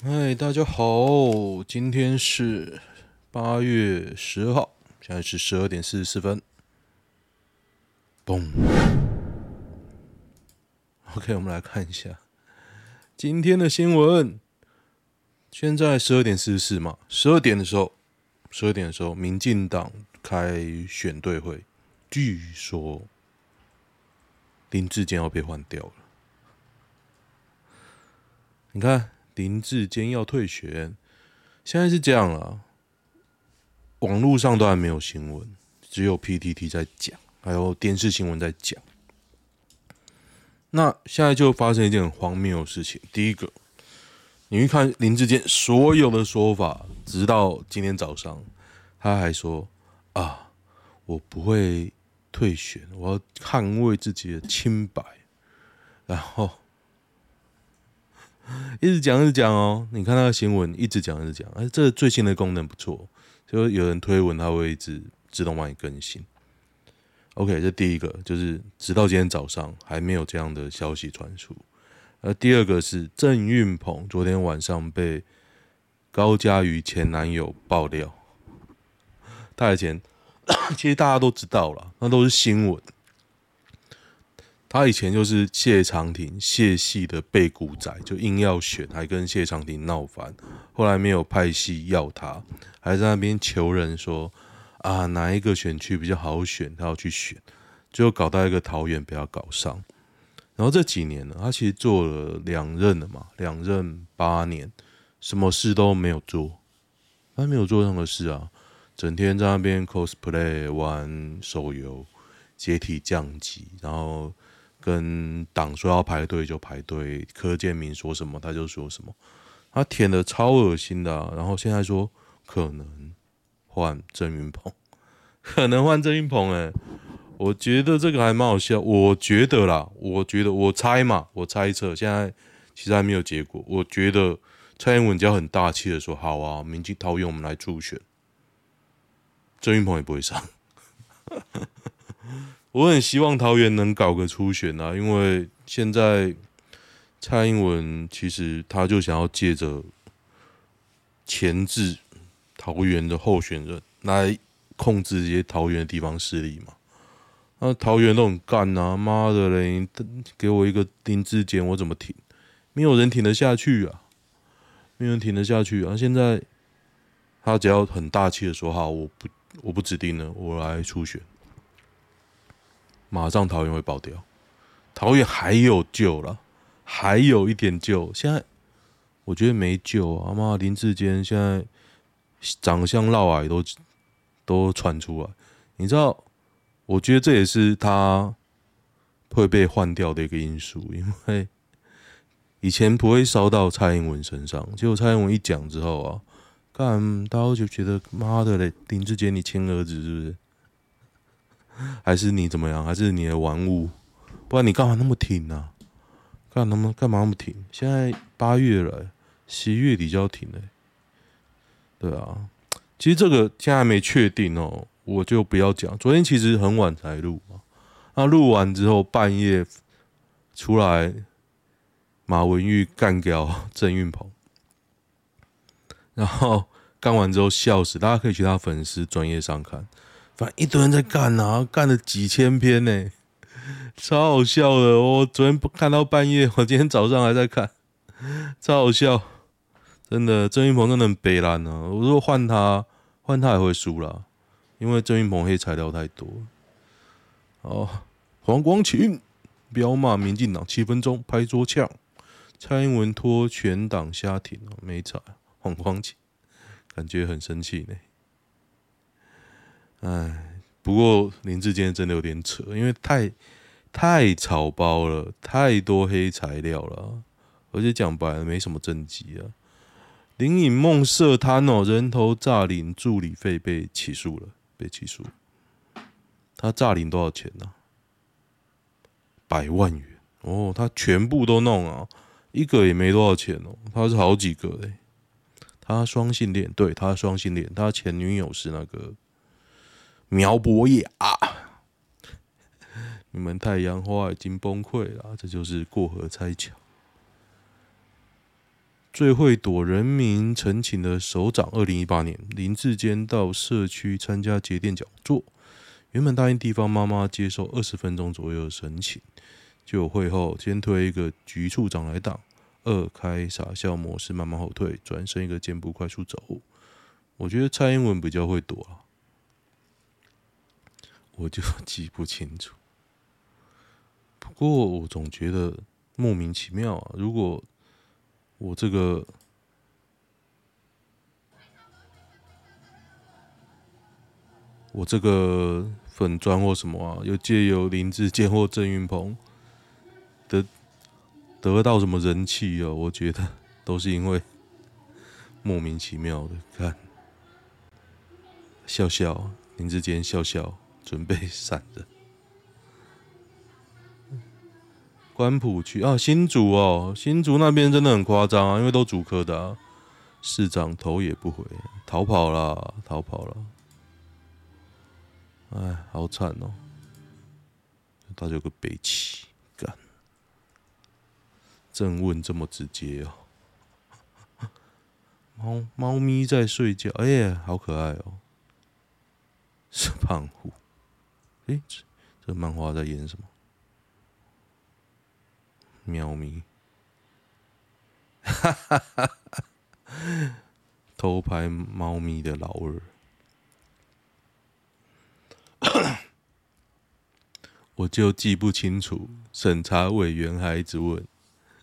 嗨，大家好，今天是八月十二号，现在是十二点四十四分。嘣，OK，我们来看一下今天的新闻。现在十二点四十四嘛，十二点的时候，十二点的时候，民进党开选对会，据说林志坚要被换掉了。你看。林志坚要退选，现在是这样了。网络上都还没有新闻，只有 PTT 在讲，还有电视新闻在讲。那现在就发生一件很荒谬的事情。第一个，你去看林志坚所有的说法，直到今天早上，他还说：“啊，我不会退选，我要捍卫自己的清白。”然后。一直讲，一直讲哦。你看那个新闻，一直讲，一直讲。哎，这最新的功能不错，就有人推文，它会一直自动帮你更新。OK，这第一个就是，直到今天早上还没有这样的消息传出。而第二个是郑运鹏昨天晚上被高嘉瑜前男友爆料，他以前 其实大家都知道了，那都是新闻。他以前就是谢长廷谢系的背骨仔，就硬要选，还跟谢长廷闹翻。后来没有派系要他，还在那边求人说啊，哪一个选区比较好选，他要去选。最后搞到一个桃园被他搞上。然后这几年呢，他其实做了两任了嘛，两任八年，什么事都没有做，他没有做任何事啊，整天在那边 cosplay 玩手游，解体降级，然后。跟党说要排队就排队，柯建铭说什么他就说什么，他舔的超恶心的。然后现在说可能换郑云鹏，可能换郑云鹏哎，我觉得这个还蛮好笑。我觉得啦，我觉得我猜嘛，我猜测，现在其实还没有结果。我觉得蔡英文只要很大气的说好啊，民进桃园我们来助选，郑云鹏也不会上。我很希望桃园能搞个初选啊，因为现在蔡英文其实他就想要借着前置桃园的候选人来控制这些桃园的地方势力嘛。那桃园都很干啊，妈的嘞！给我一个林智坚，我怎么挺？没有人挺得下去啊，没有人挺得下去啊。现在他只要很大气的说好，我不，我不指定了，我来初选。马上桃园会爆掉，桃园还有救了，还有一点救。现在我觉得没救啊！妈，林志坚现在长相嫪毐都都传出来，你知道？我觉得这也是他会被换掉的一个因素，因为以前不会烧到蔡英文身上，结果蔡英文一讲之后啊，干大家就觉得妈的嘞，林志坚你亲儿子是不是？还是你怎么样？还是你的玩物？不然你干嘛那么挺呢？干嘛那么干嘛那么挺？现在八月了，十一月底就要停了。对啊，其实这个现在还没确定哦，我就不要讲。昨天其实很晚才录啊，那录完之后半夜出来，马文玉干掉郑运鹏，然后干完之后笑死，大家可以去他粉丝专业上看。反正一堆人在干啊，干了几千篇呢，超好笑的。我昨天看到半夜，我今天早上还在看，超好笑，真的。郑云鹏真的很北烂啊！我说换他，换他也会输啦，因为郑云鹏黑材料太多。哦，黄光芹彪骂民进党七分钟拍桌呛，蔡英文拖全党下庭哦，没差。黄光芹感觉很生气呢。哎，不过林志坚真的有点扯，因为太太草包了，太多黑材料了，而且讲白了没什么政绩啊。林颖梦涉贪哦，人头诈领助理费被起诉了，被起诉。他诈领多少钱呢、百万元哦，他全部都弄啊，一个也没多少钱哦，他是好几个嘞。他双性恋，对，他双性恋，他前女友是那个。苗博雅，你们太阳花已经崩溃了，这就是过河拆桥。最会躲人民陈情的首长，二零一八年林志坚到社区参加节电讲座，原本答应地方妈妈接受二十分钟左右的申请，结果会后先推一个局处长来挡，二开傻笑模式慢慢后退，转身一个箭步快速走。我觉得蔡英文比较会躲啊，我就 记不清楚。不过我总觉得莫名其妙啊，如果。我这个，我这个粉专或什么啊，又借由林志坚或郑云鹏得得到什么人气啊？我觉得都是因为莫名其妙的，看笑笑，林志坚笑笑，准备闪人。关埔区啊，新竹哦，新竹那边真的很夸张啊，因为都主科的啊，市长头也不回，逃跑了，逃跑了，哎，好惨哦，他有个北七干，正问这么直接哦，猫猫咪在睡觉，哎呀，好可爱哦，是胖虎，哎，这漫画在演什么？喵咪，偷拍猫咪的老二，我就记不清楚。审查委员还一直问，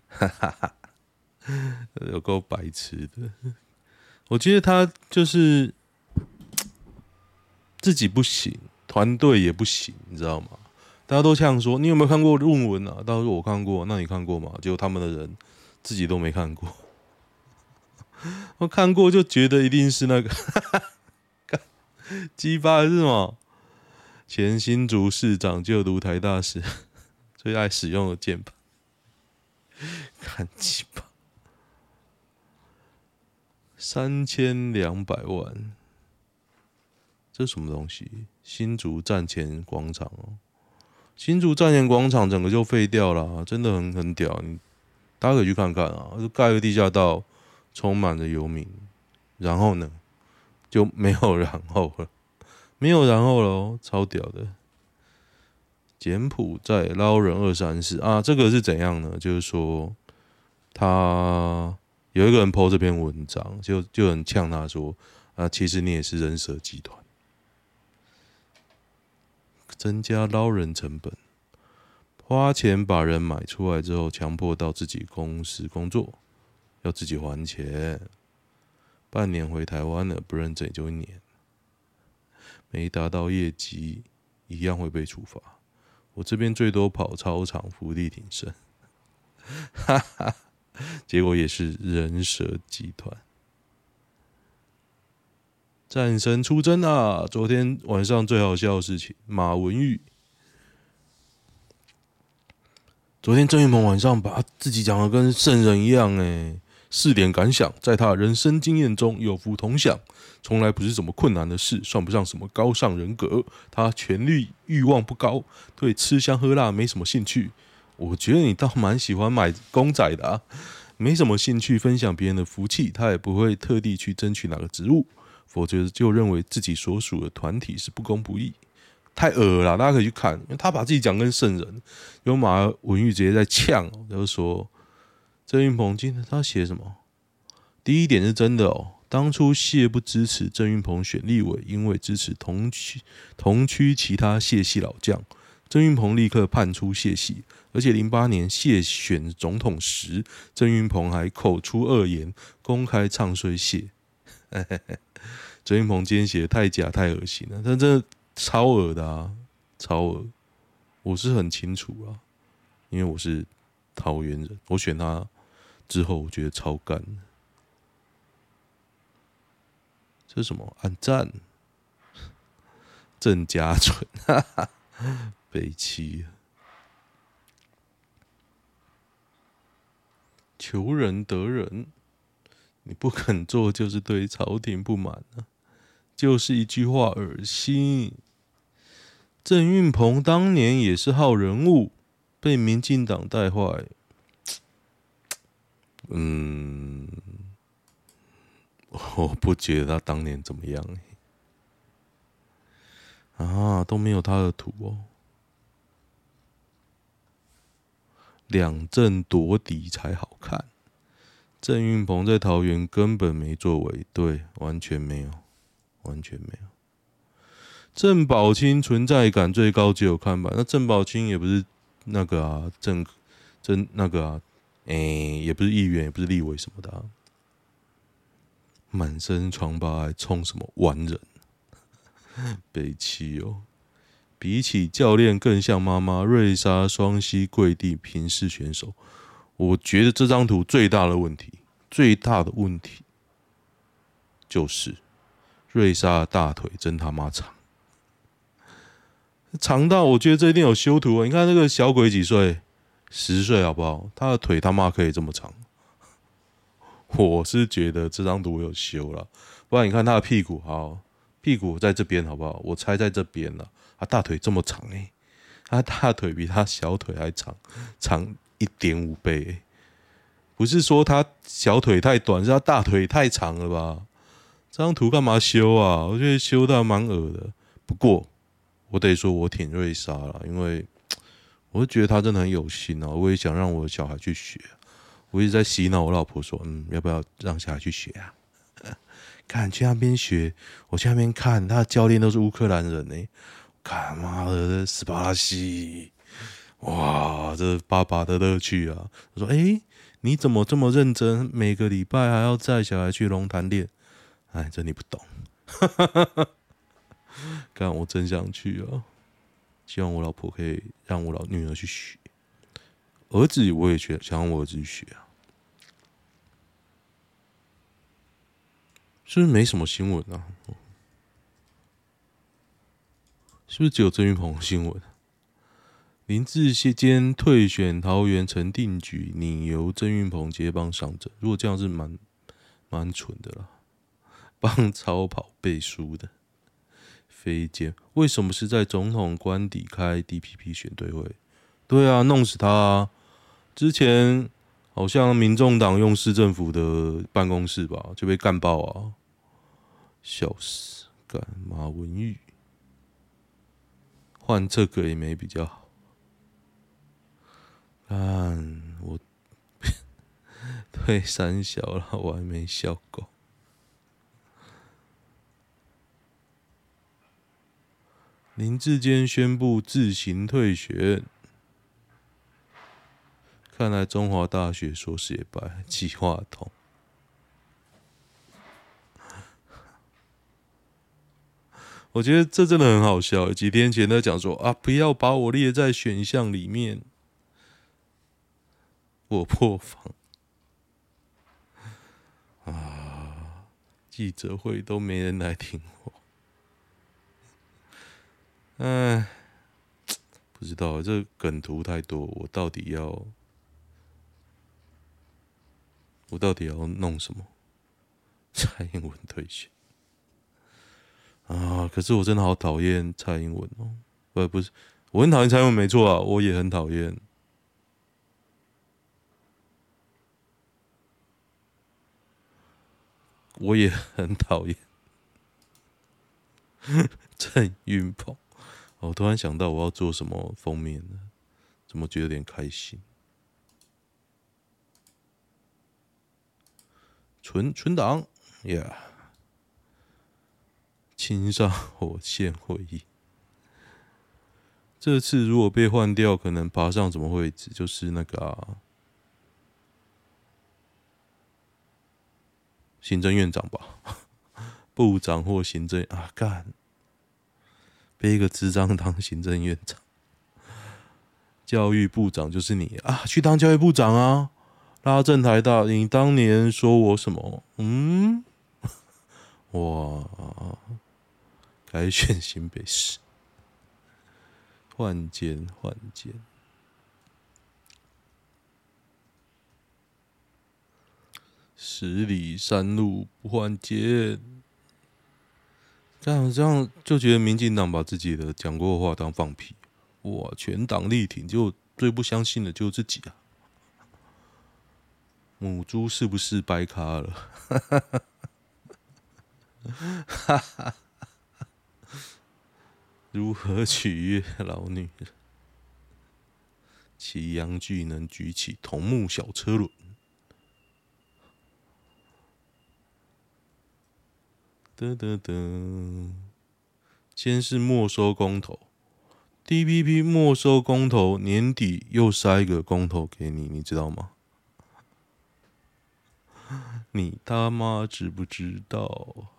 哈哈哈，有够白痴的。我觉得他就是自己不行，团队也不行，你知道吗？大家都这样说，你有没有看过论文啊？大家说我看过，那你看过吗？结果他们的人自己都没看过。我看过就觉得一定是那个，鸡巴是什么？前新竹市长就读台大时最爱使用的键盘，看鸡巴，三千两百万，这是什么东西？新竹站前广场哦。新竹站前广场整个就废掉了，真的很很屌，你大家可以去看看啊！就盖个地下道，充满了游民，然后呢就没有然后了，没有然后了哦，超屌的！柬埔寨捞人二三事啊，这个是怎样呢？就是说他有一个人 po 这篇文章，就就很呛他说啊，其实你也是人蛇集团。增加捞人成本，花钱把人买出来之后，强迫到自己公司工作，要自己还钱。半年回台湾了，不认真也就一年，没达到业绩一样会被处罚。我这边最多跑操场伏地挺身，哈哈，结果也是人蛇集团。战神出征啊！昨天晚上最好笑的事情，马文玉。昨天郑运鹏晚上把自己讲的跟圣人一样，哎，四点感想，在他人生经验中有福同享，从来不是什么困难的事，算不上什么高尚人格。他权力欲望不高，对吃香喝辣没什么兴趣。我觉得你倒蛮喜欢买公仔的啊，没什么兴趣分享别人的福气，他也不会特地去争取哪个职务。否则就认为自己所属的团体是不公不义，太恶了！大家可以去看，因为他把自己讲跟圣人，有马文玉直接在呛，就是说郑云鹏今天他写什么？第一点是真的哦，当初谢不支持郑云鹏选立委，因为支持同区同区其他谢系老将，郑云鹏立刻叛出谢系，而且零八年谢选总统时，郑云鹏还口出恶言，公开唱衰谢。嘿嘿嘿。郑运鹏今天写的太假太恶心了，但真的超恶的啊，超恶！我是很清楚啊，因为我是桃园人，我选他之后，我觉得超干。这是什么？按赞，郑家纯，哈哈，北七，求仁得仁，你不肯做，就是对朝廷不满啊。就是一句话，恶心。郑运鹏当年也是号人物，被民进党带坏。嗯。我不觉得他当年怎么样啊，都没有他的图哦。两阵夺嫡才好看。郑运鹏在桃园根本没作为，对，完全没有，完全没有。郑宝清存在感最高，只有看板。那郑宝清也不是那个啊，郑郑那个啊，哎、也不是议员，也不是立委什么的、啊。满身疮疤还冲什么完人？北七哦。比起教练更像妈妈，瑞莎双膝跪地平视选手。我觉得这张图最大的问题，最大的问题就是瑞莎的大腿真他妈长，长到我觉得这一定有修图啊！你看那个小鬼几岁？十岁好不好？他的腿他妈可以这么长？我是觉得这张图有修了，不然你看他的屁股，好，屁股在这边好不好？我猜在这边了。他大腿这么长哎，他大腿比他小腿还长，长一点五倍，不是说他小腿太短，是他大腿太长了吧？这张图干嘛修啊？我觉得修的蛮恶的。不过我得说，我挺瑞莎了，因为我觉得他真的很有心啊。我也想让我的小孩去学，我一直在洗脑我老婆说，嗯，要不要让小孩去学啊？看去那边学，我去那边看，他的教练都是乌克兰人呢。看妈的，斯巴拉西，哇，这爸爸的乐趣啊！我说，哎、你怎么这么认真？每个礼拜还要带小孩去龙潭练？哎，这你不懂。看，我真想去啊！希望我老婆可以让我老女儿去学，儿子我也学，想让我儿子去学啊。是不是没什么新闻啊？是不是只有郑云鹏新闻？林智坚退选桃园成定局，拟由郑运鹏接棒上阵。如果这样是蛮蛮蠢的啦，帮超跑背书的飞剑，为什么是在总统官邸开 DPP 选对会？对啊，弄死他啊！之前好像民众党用市政府的办公室吧，就被干爆啊！笑死，干马文玉。换这个也没比较好。看我 退三小了，我还没笑够。林志坚宣布自行退学，看来中华大学硕士也败，计划通。我觉得这真的很好笑。几天前他讲说啊，不要把我列在选项里面，我破防啊！记者会都没人来听我，哎，不知道这梗图太多，我到底要我到底要弄什么？蔡英文退选。啊！可是我真的好讨厌蔡英文哦，不，不是，我很讨厌蔡英文，没错啊，我也很讨厌，我也很讨厌 郑云鹏。我突然想到我要做什么封面呢？怎么觉得有点开心？存存档，Yeah。亲上火线会议，这次如果被换掉，可能爬上什么位置？就是那个、啊、行政院长吧，部长或行政啊，干，背一个智障当行政院长，教育部长就是你。啊，去当教育部长啊，拉正台大，你当年说我什么？嗯，哇。改选新北市，换肩换肩，十里山路不换肩。这样这样就觉得民进党把自己的讲过的话当放屁，哇！全党力挺，就最不相信的就自己啊！母猪是不是掰咖了？如何取悦老女人？骑阳具能举起桐木小车轮。得得得，先是没收公投，DPP 没收公投，年底又塞一个公投给你，你知道吗？你他妈知不知道？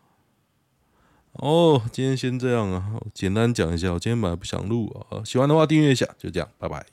哦，今天先这样啊，简单讲一下，我今天本来不想录啊，喜欢的话订阅一下，就这样，拜拜。